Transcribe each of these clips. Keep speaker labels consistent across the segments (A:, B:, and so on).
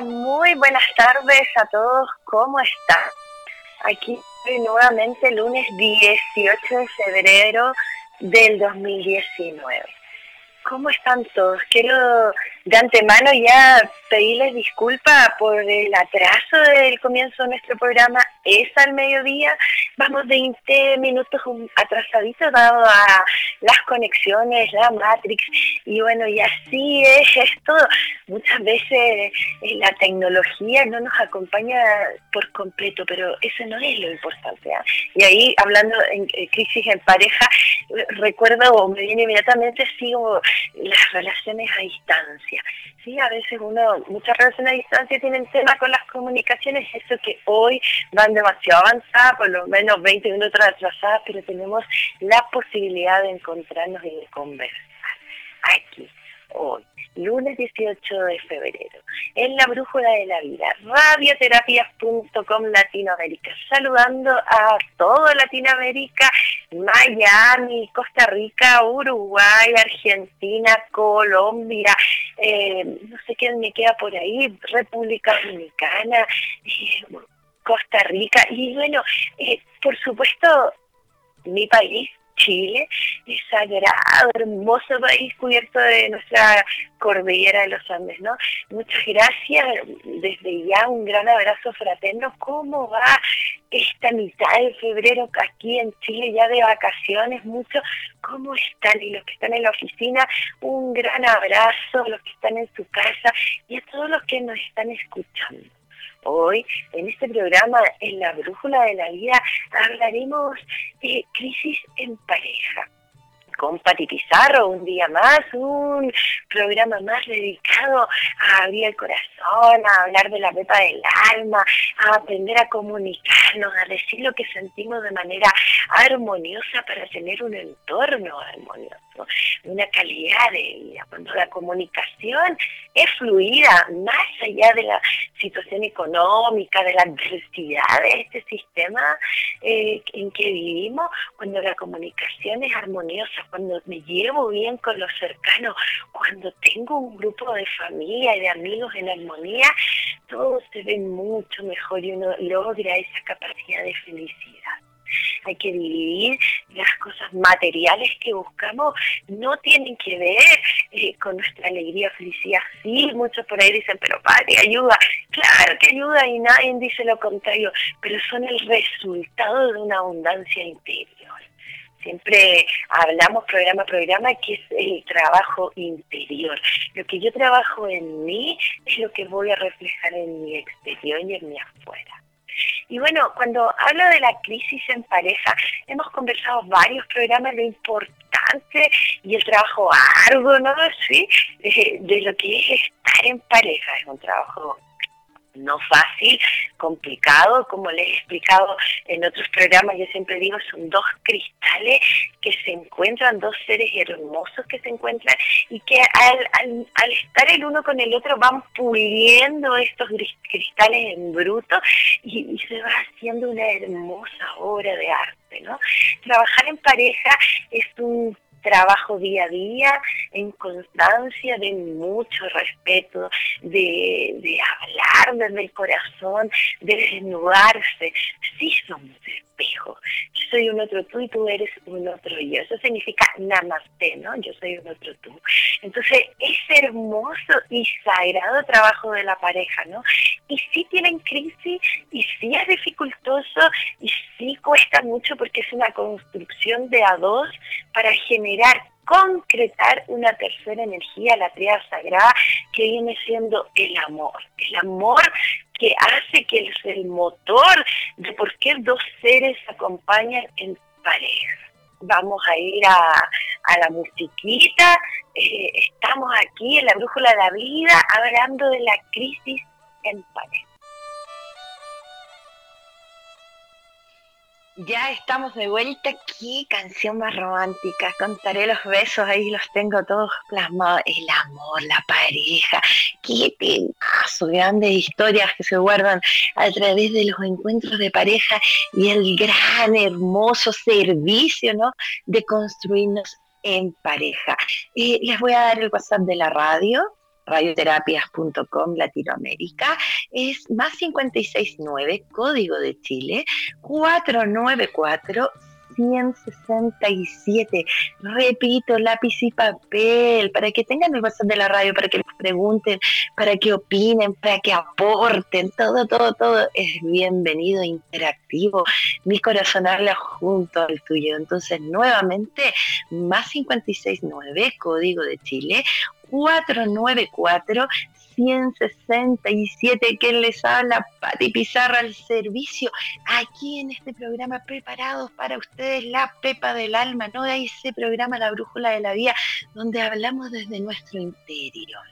A: Muy buenas tardes a todos. ¿Cómo están? Aquí nuevamente lunes 18 de febrero del 2019. ¿Cómo están todos? Quiero de antemano ya pedirles disculpas por el atraso del comienzo de nuestro programa. Es al mediodía, vamos 20 minutos atrasaditos dado a las conexiones, la Matrix, y bueno, y así es esto. Muchas veces eh, la tecnología no nos acompaña por completo, pero eso no es lo importante. ¿ah? Y ahí, hablando en crisis en pareja, recuerdo o me viene inmediatamente, sigo las relaciones a distancia. Sí, a veces uno, muchas relaciones a distancia tienen temas con las comunicaciones, eso que hoy van demasiado avanzadas, por lo menos 20 minutos atrasadas, pero tenemos la posibilidad de encontrarnos y de conversar aquí, hoy lunes 18 de febrero, en la Brújula de la Vida, radioterapias.com Latinoamérica, saludando a toda Latinoamérica, Miami, Costa Rica, Uruguay, Argentina, Colombia, eh, no sé qué me queda por ahí, República Dominicana, eh, Costa Rica, y bueno, eh, por supuesto, mi país, Chile, es sagrado, hermoso país cubierto de nuestra cordillera de los Andes, ¿no? Muchas gracias, desde ya un gran abrazo fraterno. ¿Cómo va esta mitad de febrero aquí en Chile ya de vacaciones? Mucho, ¿cómo están? Y los que están en la oficina, un gran abrazo, los que están en su casa y a todos los que nos están escuchando. Hoy, en este programa, en la Brújula de la Vida, hablaremos de crisis en pareja. Con Pati un día más, un programa más dedicado a abrir el corazón, a hablar de la pepa del alma, a aprender a comunicarnos, a decir lo que sentimos de manera armoniosa para tener un entorno armonioso una calidad de vida, cuando la comunicación es fluida, más allá de la situación económica, de la adversidad de este sistema eh, en que vivimos, cuando la comunicación es armoniosa, cuando me llevo bien con los cercanos, cuando tengo un grupo de familia y de amigos en armonía, todo se ve mucho mejor y uno logra esa capacidad de felicidad hay que dividir las cosas materiales que buscamos, no tienen que ver eh, con nuestra alegría, felicidad. Sí, muchos por ahí dicen, pero padre, ayuda. Claro que ayuda y nadie dice lo contrario, pero son el resultado de una abundancia interior. Siempre hablamos programa a programa que es el trabajo interior. Lo que yo trabajo en mí es lo que voy a reflejar en mi exterior y en mi afuera. Y bueno, cuando hablo de la crisis en pareja, hemos conversado varios programas de importante y el trabajo arduo, ¿no? Sí, de, de lo que es estar en pareja. Es un trabajo no fácil, complicado, como les he explicado en otros programas, yo siempre digo, son dos cristales que se encuentran, dos seres hermosos que se encuentran y que al, al, estar el uno con el otro van puliendo estos cristales en bruto y, y se va haciendo una hermosa obra de arte, ¿no? Trabajar en pareja es un trabajo día a día en constancia de mucho respeto, de, de hablar desde el corazón, de desnudarse. Sí somos Yo soy un otro tú y tú eres un otro yo. Eso significa namaste, ¿no? Yo soy un otro tú. Entonces, es hermoso y sagrado trabajo de la pareja, ¿no? Y sí tienen crisis, y sí es dificultoso, y sí cuesta mucho porque es una construcción de a dos para generar concretar una tercera energía, la triada sagrada, que viene siendo el amor. El amor que hace que es el motor de por qué dos seres se acompañan en pareja. Vamos a ir a, la musiquita, eh, estamos aquí en la brújula de la vida hablando de la crisis en pareja. Ya estamos de vuelta aquí, canción más romántica. Contaré los besos, ahí los tengo todos plasmados. El amor, la pareja, qué pedazo, grandes historias que se guardan a través de los encuentros de pareja y el gran, hermoso servicio, ¿no? De construirnos en pareja. Eh, les voy a dar el WhatsApp de la radio, radioterapias.com Latinoamérica, es más 569, código de Chile, 494 167. Repito, lápiz y papel, para que tengan el WhatsApp de la radio, para que les pregunten, para que opinen, para que aporten, todo, todo, todo es bienvenido, interactivo. Mi corazón habla junto al tuyo. Entonces, nuevamente, más 569, código de Chile, 494 167 que les habla Pati Pizarra al servicio aquí en este programa preparados para ustedes la Pepa del Alma, no de ese programa La Brújula de la Vida donde hablamos desde nuestro interior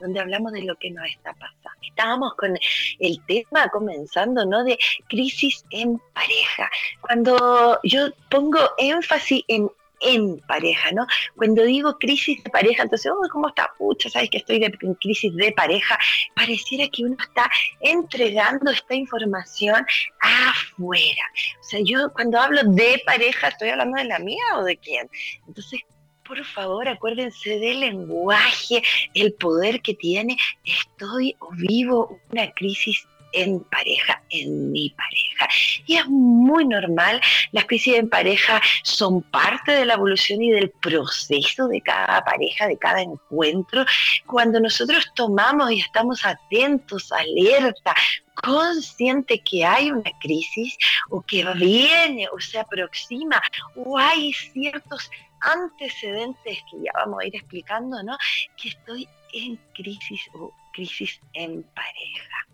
A: donde hablamos de lo que nos está pasando. Estábamos con el tema comenzando, ¿no? De crisis en pareja. Cuando yo pongo énfasis en en pareja, ¿no? Cuando digo crisis de pareja, entonces, oh, ¿cómo está? Pucha, ¿sabes que estoy en crisis de pareja? Pareciera que uno está entregando esta información afuera. O sea, yo cuando hablo de pareja, ¿estoy hablando de la mía o de quién? Entonces, por favor, acuérdense del lenguaje, el poder que tiene. Estoy o vivo una crisis en pareja, en mi pareja. Y es muy normal, las crisis en pareja son parte de la evolución y del proceso de cada pareja, de cada encuentro. Cuando nosotros tomamos y estamos atentos, alerta, consciente que hay una crisis o que viene o se aproxima o hay ciertos antecedentes que ya vamos a ir explicando, ¿no? Que estoy en crisis o crisis en pareja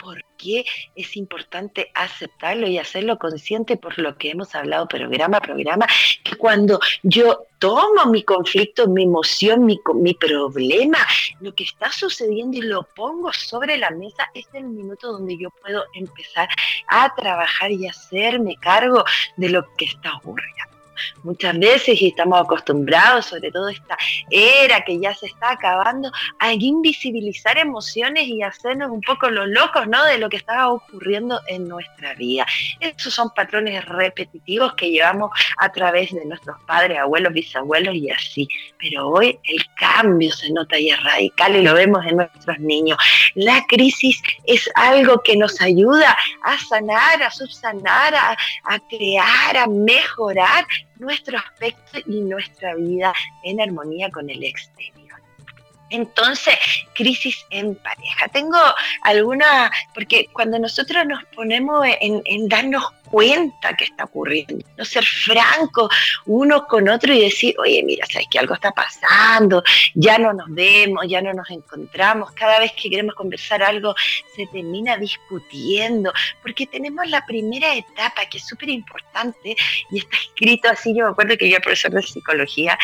A: por qué es importante aceptarlo y hacerlo consciente por lo que hemos hablado programa a programa, que cuando yo tomo mi conflicto, mi emoción, mi, mi problema, lo que está sucediendo y lo pongo sobre la mesa, es el minuto donde yo puedo empezar a trabajar y hacerme cargo de lo que está ocurriendo muchas veces y estamos acostumbrados, sobre todo esta era que ya se está acabando, a invisibilizar emociones y hacernos un poco los locos, ¿no? De lo que estaba ocurriendo en nuestra vida. Esos son patrones repetitivos que llevamos a través de nuestros padres, abuelos, bisabuelos y así. Pero hoy el cambio se nota y es radical y lo vemos en nuestros niños. La crisis es algo que nos ayuda a sanar, a subsanar, a, a crear, a mejorar nuestro aspecto y nuestra vida en armonía con el exterior. Entonces, crisis en pareja. Tengo alguna, porque cuando nosotros nos ponemos en, en, darnos cuenta que está ocurriendo, no ser franco uno con otro y decir, oye, mira, sabes que algo está pasando, ya no nos vemos, ya no nos encontramos, cada vez que queremos conversar algo se termina discutiendo, porque tenemos la primera etapa que es súper importante y está escrito así, yo me acuerdo que yo profesor de psicología,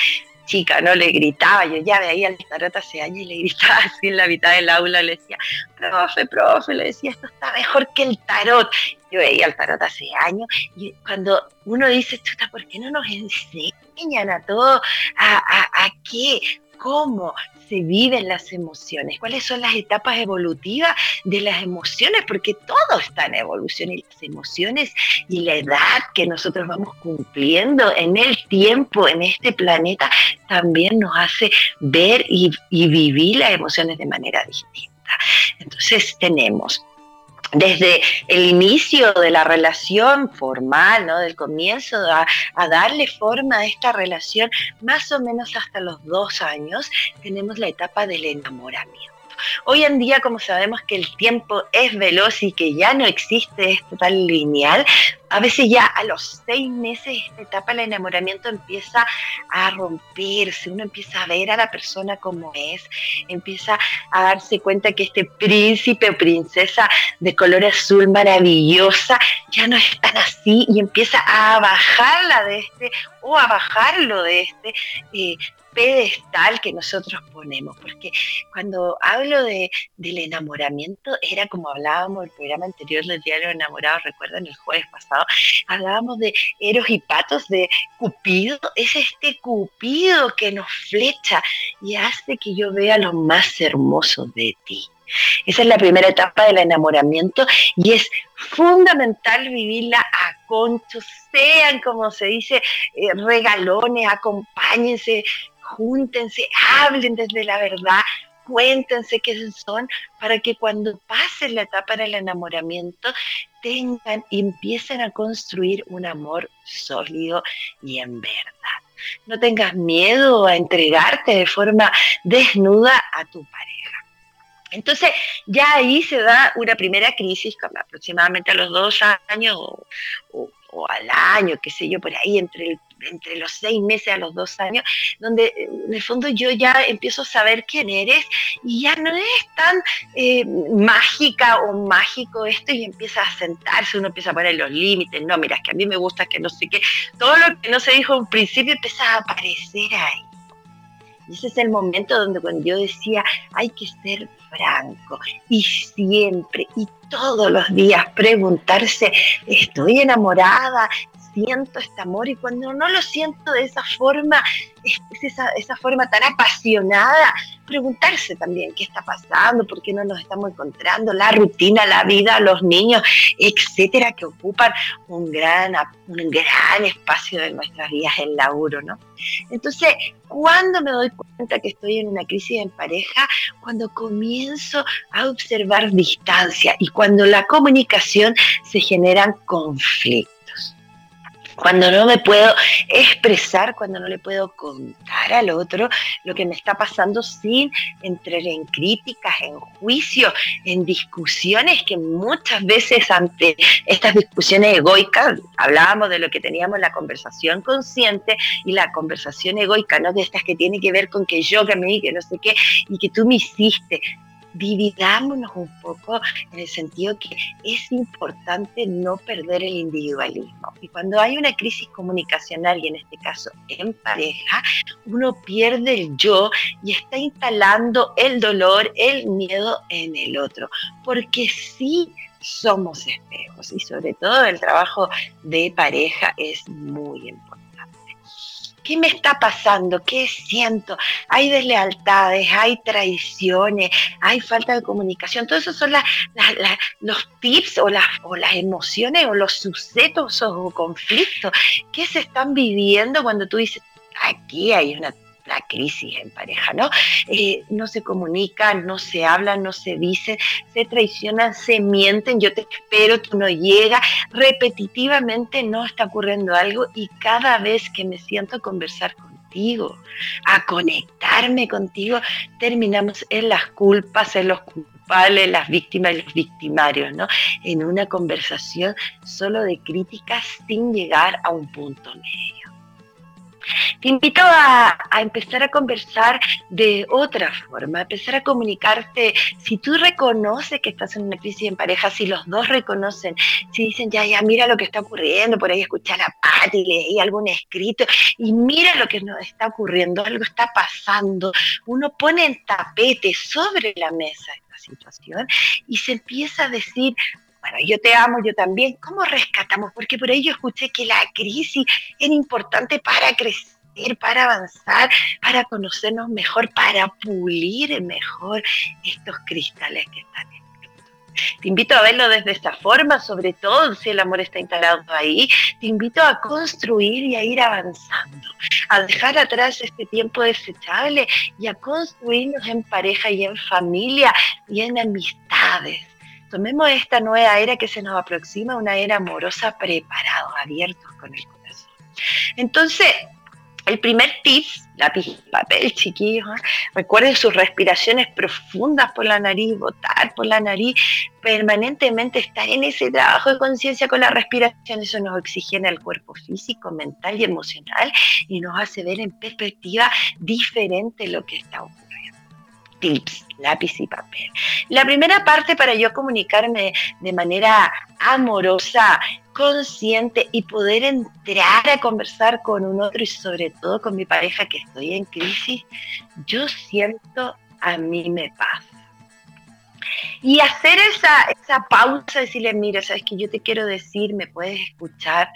A: chica, ¿no? Le gritaba, yo ya veía el tarot hace años y le gritaba así en la mitad del aula, le decía, profe, profe, le decía, esto está mejor que el tarot. Yo veía el tarot hace años y cuando uno dice, chuta, ¿por qué no nos enseñan a todos a, a qué? Cómo se viven las emociones, cuáles son las etapas evolutivas de las emociones, porque todo está en evolución y las emociones y la edad que nosotros vamos cumpliendo en el tiempo, en este planeta, también nos hace ver y, y vivir las emociones de manera distinta. Entonces tenemos desde el inicio de la relación formal, ¿no? del comienzo a, a, darle forma a esta relación, más o menos hasta los dos años, tenemos la etapa del enamoramiento. Hoy en día, como sabemos que el tiempo es veloz y que ya no existe esto tan lineal, a veces ya a los seis meses esta etapa del enamoramiento empieza a romperse, uno empieza a ver a la persona como es, empieza a darse cuenta que este príncipe o princesa de color azul maravillosa ya no es tan así y empieza a bajarla de este o a bajarlo de este eh, pedestal que nosotros ponemos, porque cuando hablo de, del enamoramiento, era como hablábamos en el programa anterior del diario Enamorado, recuerdan el jueves pasado, hablábamos de Eros y Patos, de Cupido, es este Cupido que nos flecha y hace que yo vea lo más hermoso de ti. Esa es la primera etapa del enamoramiento y es fundamental vivirla a concho, sean como se dice, eh, regalones, acompáñense, júntense, hablen desde la verdad, cuéntense qué son para que cuando pase la etapa del enamoramiento tengan y empiecen a construir un amor sólido y en verdad. No tengas miedo a entregarte de forma desnuda a tu pareja. Entonces, ya ahí se da una primera crisis, aproximadamente a los dos años o, o al año, qué sé yo, por ahí, entre el entre los seis meses a los dos años, donde eh, en el fondo yo ya empiezo a saber quién eres y ya no es tan eh, mágica o mágico esto y empieza a sentarse, uno empieza a poner los límites, no, mira, es que a mí me gusta que no sé qué, todo lo que no se dijo en principio empieza a aparecer ahí. Y ese es el momento donde cuando yo decía, hay que ser franco y siempre y todos los días preguntarse, ¿estoy enamorada? Siento este amor y cuando no lo siento de esa forma, es esa, esa forma tan apasionada, preguntarse también qué está pasando, por qué no nos estamos encontrando, la rutina, la vida, los niños, etcétera, que ocupan un gran, un gran espacio de nuestras vidas en laburo, ¿no? Entonces, cuando me doy cuenta que estoy en una crisis en pareja, cuando comienzo a observar distancia y cuando la comunicación se generan conflictos cuando no me puedo expresar, cuando no le puedo contar al otro lo que me está pasando sin entrar en críticas, en juicios, en discusiones que muchas veces ante estas discusiones egoicas, hablábamos de lo que teníamos la conversación consciente y la conversación egoica, ¿no? De estas que tiene que ver con que yo, que me que no sé qué, y que tú me hiciste dividámonos un poco en el sentido que es importante no perder el individualismo. Y cuando hay una crisis comunicacional, y en este caso en pareja, uno pierde el yo y está instalando el dolor, el miedo en el otro. Porque sí somos espejos y sobre todo el trabajo de pareja es muy importante. ¿Qué me está pasando? ¿Qué siento? Hay deslealtades, hay traiciones, hay falta de comunicación. Todos esos son los tips o las, o las emociones o los sucesos o conflictos que se están viviendo cuando tú dices, aquí hay una la crisis en pareja, ¿no? Eh, no se comunican, no se hablan, no se dicen, se traicionan, se mienten, yo te espero, tú no llegas, repetitivamente no está ocurriendo algo y cada vez que me siento a conversar contigo, a conectarme contigo, terminamos en las culpas, en los culpables, las víctimas y los victimarios, ¿no? En una conversación solo de críticas sin llegar a un punto medio. Te invito a, empezar a conversar de otra forma, a empezar a comunicarte. Si tú reconoces que estás en una crisis en pareja, si los dos reconocen, si dicen, ya, ya, mira lo que está ocurriendo, por ahí escuchar a Patti, leí algún escrito, y mira lo que nos está ocurriendo, algo está pasando. Uno pone en tapete sobre la mesa esta situación y se empieza a decir, yo te amo, yo también. ¿Cómo rescatamos? Porque por ahí yo escuché que la crisis es importante para crecer, para avanzar, para conocernos mejor, para pulir mejor estos cristales que están en te invito a verlo desde esta forma, sobre todo si el amor está instalado ahí. Te invito a construir y a ir avanzando, a dejar atrás este tiempo desechable y a construirnos en pareja y en familia y en amistades Tomemos esta nueva era que se nos aproxima, una era amorosa, preparados, abiertos con el corazón. Entonces, el primer tip, lápiz papel, chiquillos, ¿eh? recuerden sus respiraciones profundas por la nariz, botar por la nariz, permanentemente estar en ese trabajo de conciencia con la respiración, eso nos oxigena el cuerpo físico, mental y emocional y nos hace ver en perspectiva diferente lo que está ocurriendo tips, lápiz y papel. La primera parte para yo comunicarme de manera amorosa, consciente y poder entrar a conversar con un otro y sobre todo con mi pareja que estoy en crisis, yo siento a mí me pasa. Y hacer esa, esa pausa, decirle, mira, sabes que yo te quiero decir, me puedes escuchar,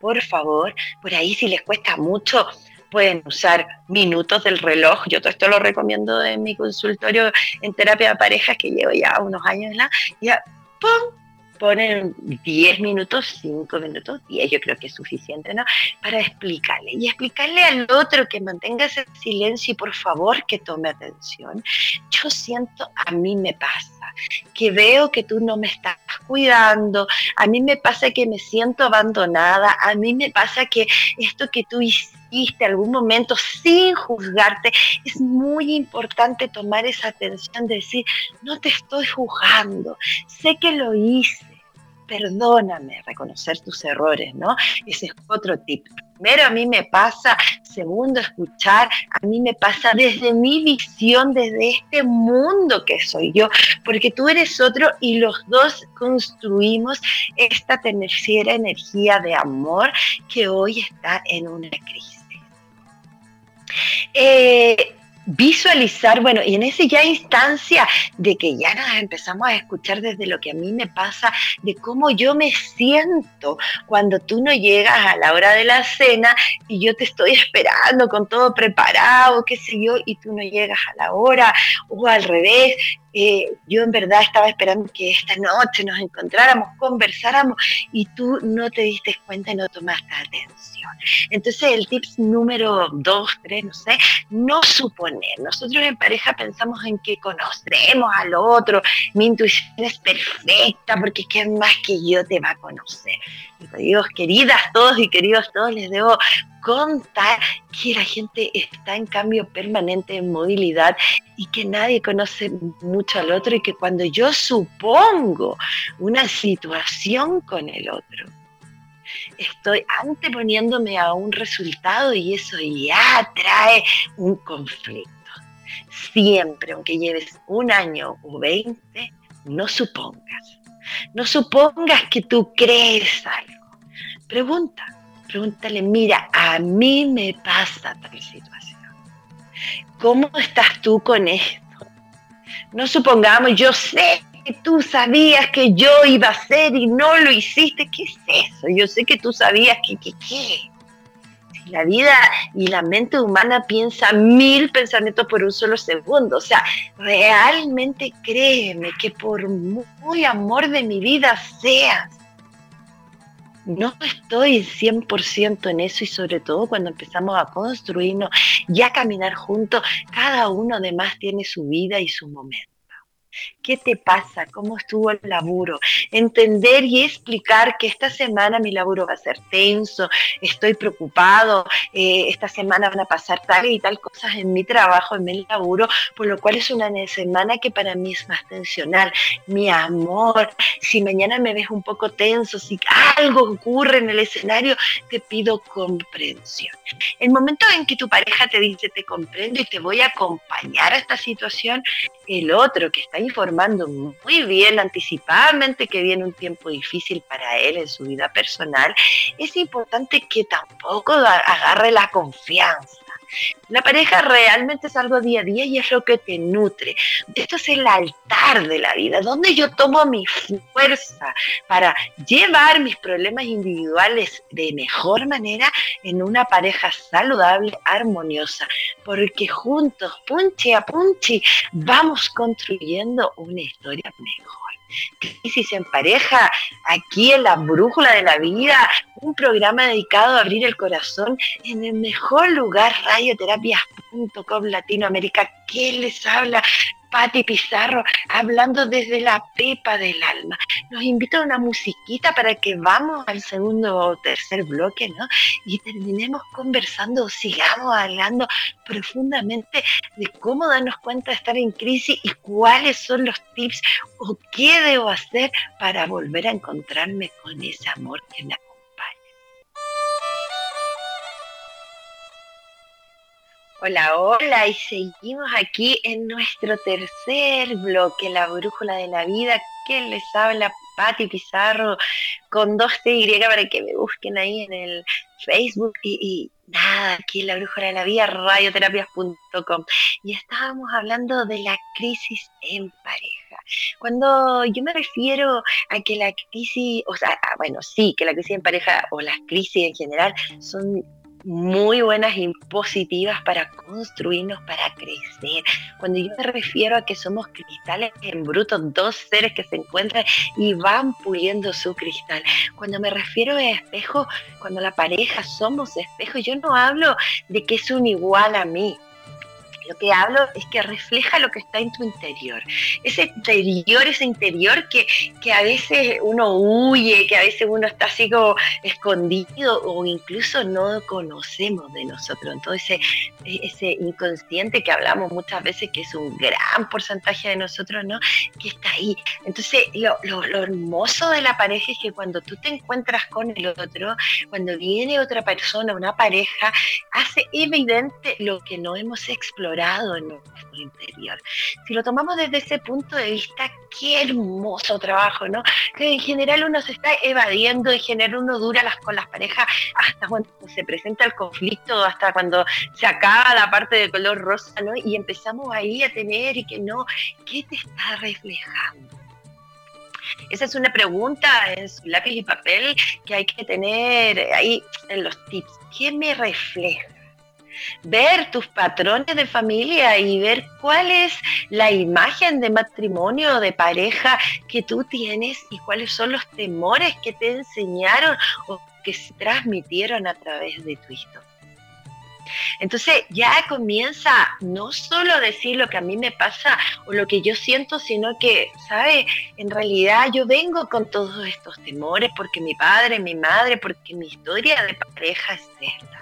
A: por favor, por ahí si les cuesta mucho, pueden usar minutos del reloj. Yo todo esto lo recomiendo en mi consultorio en terapia de parejas que llevo ya unos años, ¿la? ya, ¡pum! ponen 10 minutos, 5 minutos, 10, yo creo que es suficiente, ¿no? Para explicarle. Y explicarle al otro que mantenga ese silencio y por favor que tome atención. Yo siento, a mí me pasa, que veo que tú no me estás cuidando, a mí me pasa que me siento abandonada, a mí me pasa que esto que tú hiciste algún momento sin juzgarte, es muy importante tomar esa atención de decir, no te estoy juzgando, sé que lo hice, perdóname, reconocer tus errores, ¿no? Ese es otro tip. Primero a mí me pasa, segundo escuchar, a mí me pasa desde mi visión, desde este mundo que soy yo, porque tú eres otro y los dos construimos esta tercera energía de amor que hoy está en una crisis. Eh, visualizar, bueno, y en esa ya instancia de que ya nos empezamos a escuchar desde lo que a mí me pasa, de cómo yo me siento cuando tú no llegas a la hora de la cena y yo te estoy esperando con todo preparado, qué sé yo, y tú no llegas a la hora, o al revés, eh, yo en verdad estaba esperando que esta noche nos encontráramos, conversáramos y tú no te diste cuenta y no tomaste atención. Entonces el tips número dos, tres, no sé, no suponer. Nosotros en pareja pensamos en que conocemos al otro, mi intuición es perfecta porque que más que yo te va a conocer. Queridos, queridas todos y queridos todos, les debo contar que la gente está en cambio permanente en movilidad y que nadie conoce mucho al otro y que cuando yo supongo una situación con el otro, estoy anteponiéndome a un resultado y eso ya trae un conflicto. Siempre, aunque lleves un año o veinte, no supongas. No supongas que tú crees algo. Pregunta, pregúntale, mira, a mí me pasa tal situación. ¿Cómo estás tú con esto? No supongamos, yo sé que tú sabías que yo iba a hacer y no lo hiciste. ¿Qué es eso? Yo sé que tú sabías que, que, qué. La vida y la mente humana piensa mil pensamientos por un solo segundo. O sea, realmente créeme que por muy amor de mi vida seas, no estoy 100% en eso y sobre todo cuando empezamos a construirnos y a caminar juntos, cada uno además tiene su vida y su momento. ¿Qué te pasa? ¿Cómo estuvo el laburo? Entender y explicar que esta semana mi laburo va a ser tenso, estoy preocupado, eh, esta semana van a pasar tal y tal cosas en mi trabajo, en mi laburo, por lo cual es una semana que para mí es más tensional. Mi amor, si mañana me ves un poco tenso, si algo ocurre en el escenario, te pido comprensión. El momento en que tu pareja te dice te comprendo y te voy a acompañar a esta situación, el otro que está informando muy bien, anticipadamente, que viene un tiempo difícil para él en su vida personal, es importante que tampoco agarre la confianza la pareja realmente es algo día a día y es lo que te nutre. Esto es el altar de la vida, donde yo tomo mi fuerza para llevar mis problemas individuales de mejor manera en una pareja saludable, armoniosa, porque juntos, punche a punche, vamos construyendo una historia mejor. Crisis en pareja, aquí en la brújula de la vida, un programa dedicado a abrir el corazón en el mejor lugar, radioterapias.com Latinoamérica. ¿Qué les habla? Pati Pizarro hablando desde la pepa del alma. Nos invita a una musiquita para que vamos al segundo o tercer bloque, ¿no? Y terminemos conversando, sigamos hablando profundamente de cómo darnos cuenta de estar en crisis y cuáles son los tips o qué debo hacer para volver a encontrarme con ese amor que me Hola, hola, y seguimos aquí en nuestro tercer bloque, la brújula de la vida, que les habla Patti Pizarro con dos TY para que me busquen ahí en el Facebook y, nada, aquí en la brújula de la vida, radioterapias.com. Y estábamos hablando de la crisis en pareja. Cuando yo me refiero a que la crisis, o sea, bueno, sí, que la crisis en pareja o las crisis en general son muy buenas y positivas para construirnos, para crecer. Cuando yo me refiero a que somos cristales en bruto, dos seres que se encuentran y van puliendo su cristal. Cuando me refiero a espejo, cuando la pareja somos espejos, yo no hablo de que es un igual a mí. Lo que hablo es que refleja lo que está en tu interior. Ese interior, ese interior que, que a veces uno huye, que a veces uno está así como escondido o incluso no conocemos de nosotros. Entonces, ese inconsciente que hablamos muchas veces, que es un gran porcentaje de nosotros, ¿no? Que está ahí. Entonces, lo, lo hermoso de la pareja es que cuando tú te encuentras con el otro, cuando viene otra persona, una pareja, hace evidente lo que no hemos explorado en nuestro interior. Si lo tomamos desde ese punto de vista, qué hermoso trabajo, ¿no? Que en general uno se está evadiendo, en general uno dura las, con las parejas hasta cuando se presenta el conflicto, hasta cuando se acaba la parte de color rosa, ¿no? Y empezamos ahí a tener y que no, ¿qué te está reflejando? Esa es una pregunta en su lápiz y papel que hay que tener ahí en los tips. ¿Qué me refleja? Ver tus patrones de familia y ver cuál es la imagen de matrimonio de pareja que tú tienes y cuáles son los temores que te enseñaron o que se transmitieron a través de tu historia. Entonces ya comienza no solo a decir lo que a mí me pasa o lo que yo siento, sino que, ¿sabe? En realidad yo vengo con todos estos temores porque mi padre, mi madre, porque mi historia de pareja es esta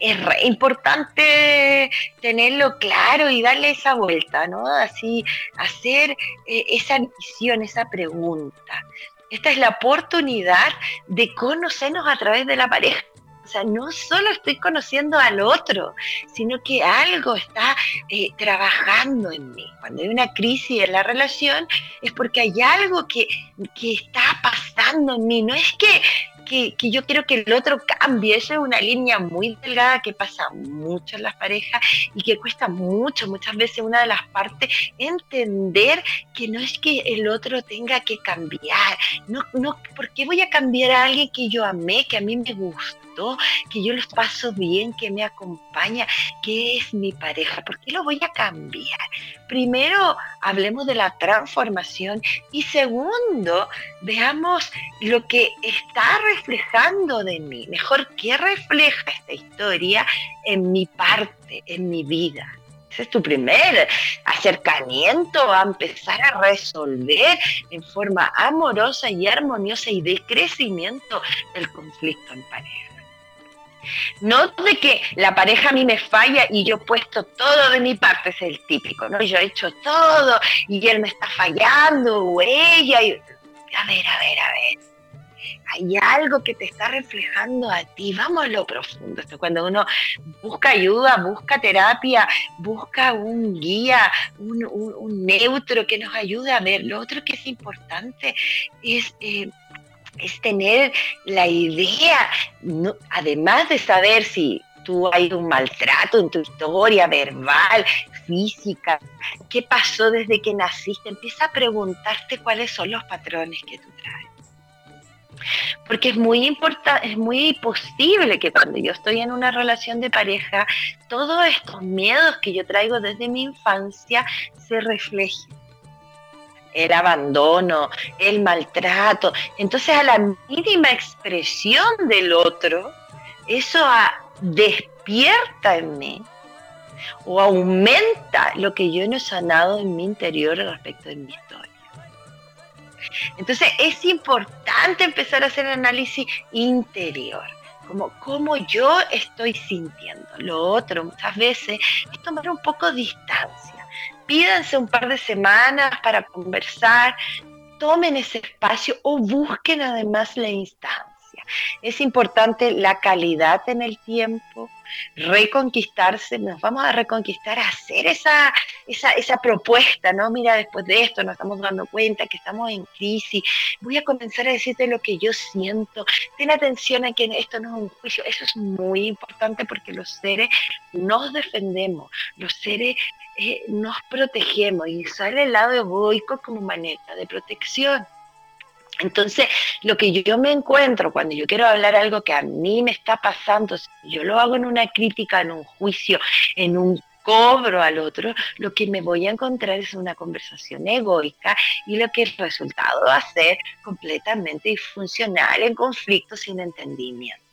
A: es importante tenerlo claro y darle esa vuelta, ¿no? Así, hacer eh, esa visión, esa pregunta. Esta es la oportunidad de conocernos a través de la pareja. O sea, no solo estoy conociendo al otro, sino que algo está eh, trabajando en mí. Cuando hay una crisis en la relación es porque hay algo que, que está pasando en mí. No es que que, yo quiero que el otro cambie. Esa es una línea muy delgada que pasa mucho en las parejas y que cuesta mucho, muchas veces una de las partes, entender que no es que el otro tenga que cambiar. No, no, ¿Por qué voy a cambiar a alguien que yo amé, que a mí me gusta? Que yo los paso bien, que me acompaña, que es mi pareja. ¿Por qué lo voy a cambiar? Primero, hablemos de la transformación y segundo, veamos lo que está reflejando de mí. Mejor, ¿qué refleja esta historia en mi parte, en mi vida? Ese es tu primer acercamiento a empezar a resolver en forma amorosa y armoniosa y de crecimiento el conflicto en pareja. No de que la pareja a mí me falla y yo he puesto todo de mi parte, es el típico, ¿no? Yo he hecho todo y él me está fallando o ella. Y... A ver, a ver, a ver. Hay algo que te está reflejando a ti. Vamos a lo profundo. Cuando uno busca ayuda, busca terapia, busca un guía, un, neutro que nos ayude a ver. Lo otro que es importante es eh, es tener la idea, además de saber si tú hay un maltrato en tu historia verbal, física, qué pasó desde que naciste, empieza a preguntarte cuáles son los patrones que tú traes. Porque es muy importante, es muy posible que cuando yo estoy en una relación de pareja, todos estos miedos que yo traigo desde mi infancia se reflejen el abandono, el maltrato. Entonces a la mínima expresión del otro, eso despierta en mí o aumenta lo que yo no he sanado en mi interior respecto de mi historia. Entonces es importante empezar a hacer análisis interior, como cómo yo estoy sintiendo. Lo otro muchas veces es tomar un poco distancia pídanse un par de semanas para conversar, tomen ese espacio o busquen además la instancia. Es importante la calidad en el tiempo, reconquistarse, nos vamos a reconquistar, hacer esa, esa, esa propuesta, ¿no? Mira, después de esto nos estamos dando cuenta que estamos en crisis, voy a comenzar a decirte lo que yo siento, ten atención a que esto no es un juicio, eso es muy importante porque los seres nos defendemos, los seres eh, nos protegemos y sale el lado egoico como manera de protección. Entonces, lo que yo me encuentro cuando yo quiero hablar algo que a mí me está pasando, yo lo hago en una crítica, en un juicio, en un cobro al otro, lo que me voy a encontrar es una conversación egoica y lo que el resultado va a ser completamente disfuncional, en conflicto, sin entendimiento.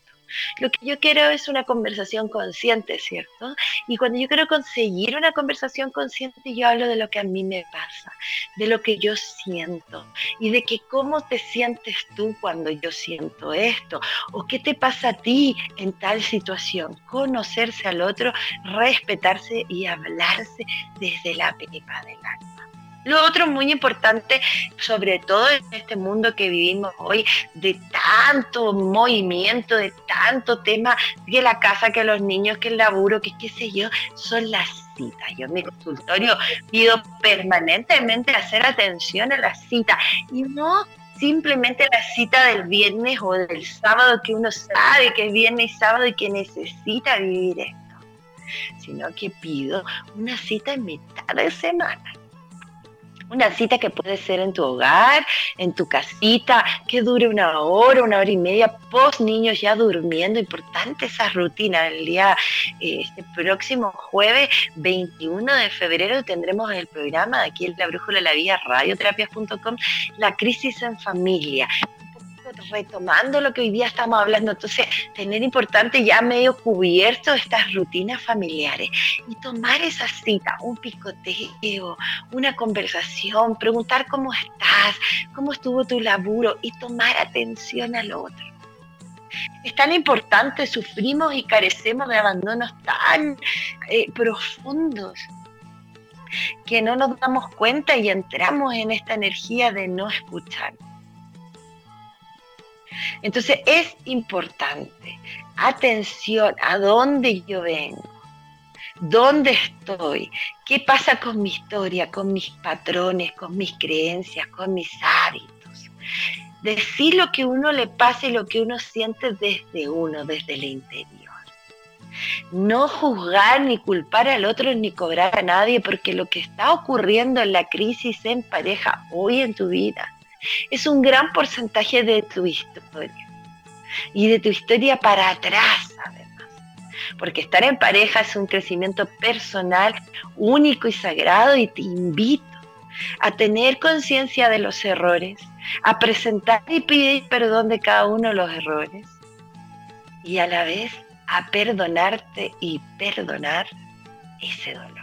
A: Lo que yo quiero es una conversación consciente, ¿cierto? Y cuando yo quiero conseguir una conversación consciente, yo hablo de lo que a mí me pasa, de lo que yo siento y de que cómo te sientes tú cuando yo siento esto o qué te pasa a ti en tal situación. Conocerse al otro, respetarse y hablarse desde la pepa del alma. Lo otro muy importante, sobre todo en este mundo que vivimos hoy, de tanto movimiento, de tanto tema, que la casa, que los niños, que el laburo, que qué sé yo, son las citas. Yo en mi consultorio pido permanentemente hacer atención a las citas y no simplemente la cita del viernes o del sábado que uno sabe que es viernes y sábado y que necesita vivir esto, sino que pido una cita en mitad de semana una cita que puede ser en tu hogar, en tu casita, que dure una hora, una hora y media, post niños ya durmiendo. Importante esa rutina. El día, eh, este próximo jueves 21 de febrero tendremos el programa de aquí en La Brújula de la Vida, radioterapias.com, La crisis en familia retomando lo que hoy día estamos hablando, entonces tener importante ya medio cubierto estas rutinas familiares y tomar esa cita, un picoteo, una conversación, preguntar cómo estás, cómo estuvo tu laburo y tomar atención al otro. Es tan importante, sufrimos y carecemos de abandonos tan eh, profundos que no nos damos cuenta y entramos en esta energía de no escuchar. Entonces es importante, atención a dónde yo vengo, dónde estoy, qué pasa con mi historia, con mis patrones, con mis creencias, con mis hábitos. Decir lo que uno le pasa y lo que uno siente desde uno, desde el interior. No juzgar ni culpar al otro ni cobrar a nadie, porque lo que está ocurriendo en la crisis en pareja hoy en tu vida es un gran porcentaje de tu historia. Y de tu historia para atrás, además. Porque estar en pareja es un crecimiento personal único y sagrado y te invito a tener conciencia de los errores, a presentar y pedir perdón de cada uno de los errores y a la vez a perdonarte y perdonar ese dolor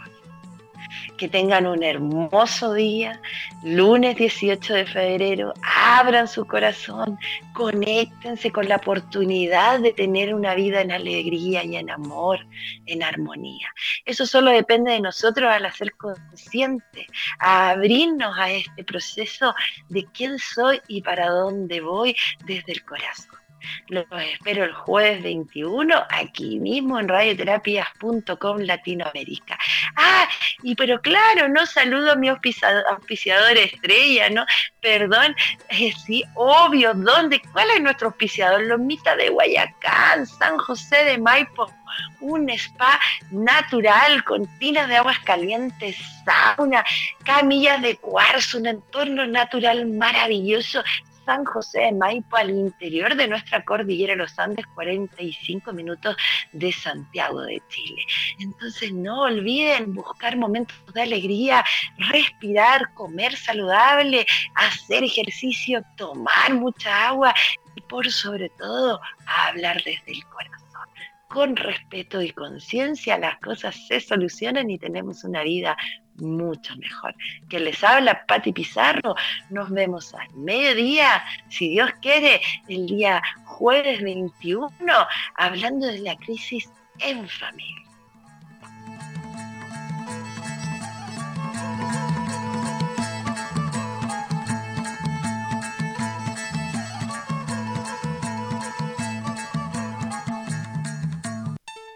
A: que tengan un hermoso día, lunes 18 de febrero, abran su corazón, conéctense con la oportunidad de tener una vida en alegría y en amor, en armonía. Eso solo depende de nosotros al hacer consciente, a abrirnos a este proceso de quién soy y para dónde voy desde el corazón. Los espero el jueves 21 aquí mismo en radioterapias.com Latinoamérica. Ah, y pero claro, no saludo a mi auspiciador, estrella, ¿no? Perdón, eh, sí, obvio, ¿dónde? ¿Cuál es nuestro auspiciador? Lomita de Guayacán, San José de Maipo un spa natural con tinas de aguas calientes, sauna, camillas de cuarzo, un entorno natural maravilloso, San José de Maipo, al interior de nuestra cordillera de los Andes, 45 minutos de Santiago de Chile. Entonces no olviden buscar momentos de alegría, respirar, comer saludable, hacer ejercicio, tomar mucha agua y por sobre todo hablar desde el corazón con respeto y conciencia las cosas se solucionan y tenemos una vida mucho mejor. Que les habla Pati Pizarro. Nos vemos al mediodía, si Dios quiere, el día jueves 21, hablando de la crisis en familia.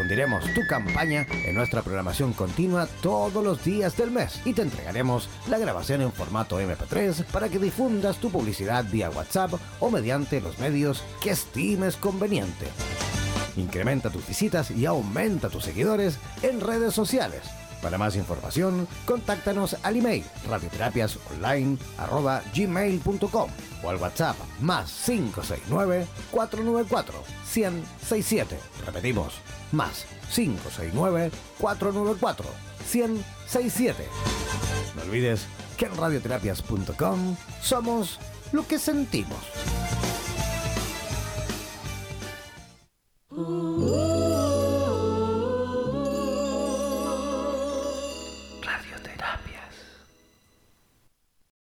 B: Difundiremos tu campaña en nuestra programación continua todos los días del mes y te entregaremos la grabación en formato MP3 para que difundas tu publicidad vía WhatsApp o mediante los medios que estimes conveniente. Incrementa tus visitas y aumenta tus seguidores en redes sociales. Para más información, contáctanos al email radioterapiasonline.gmail.com o al WhatsApp más 569-494-1067. Repetimos, más 569-494-1067. No olvides que en radioterapias.com somos lo que sentimos.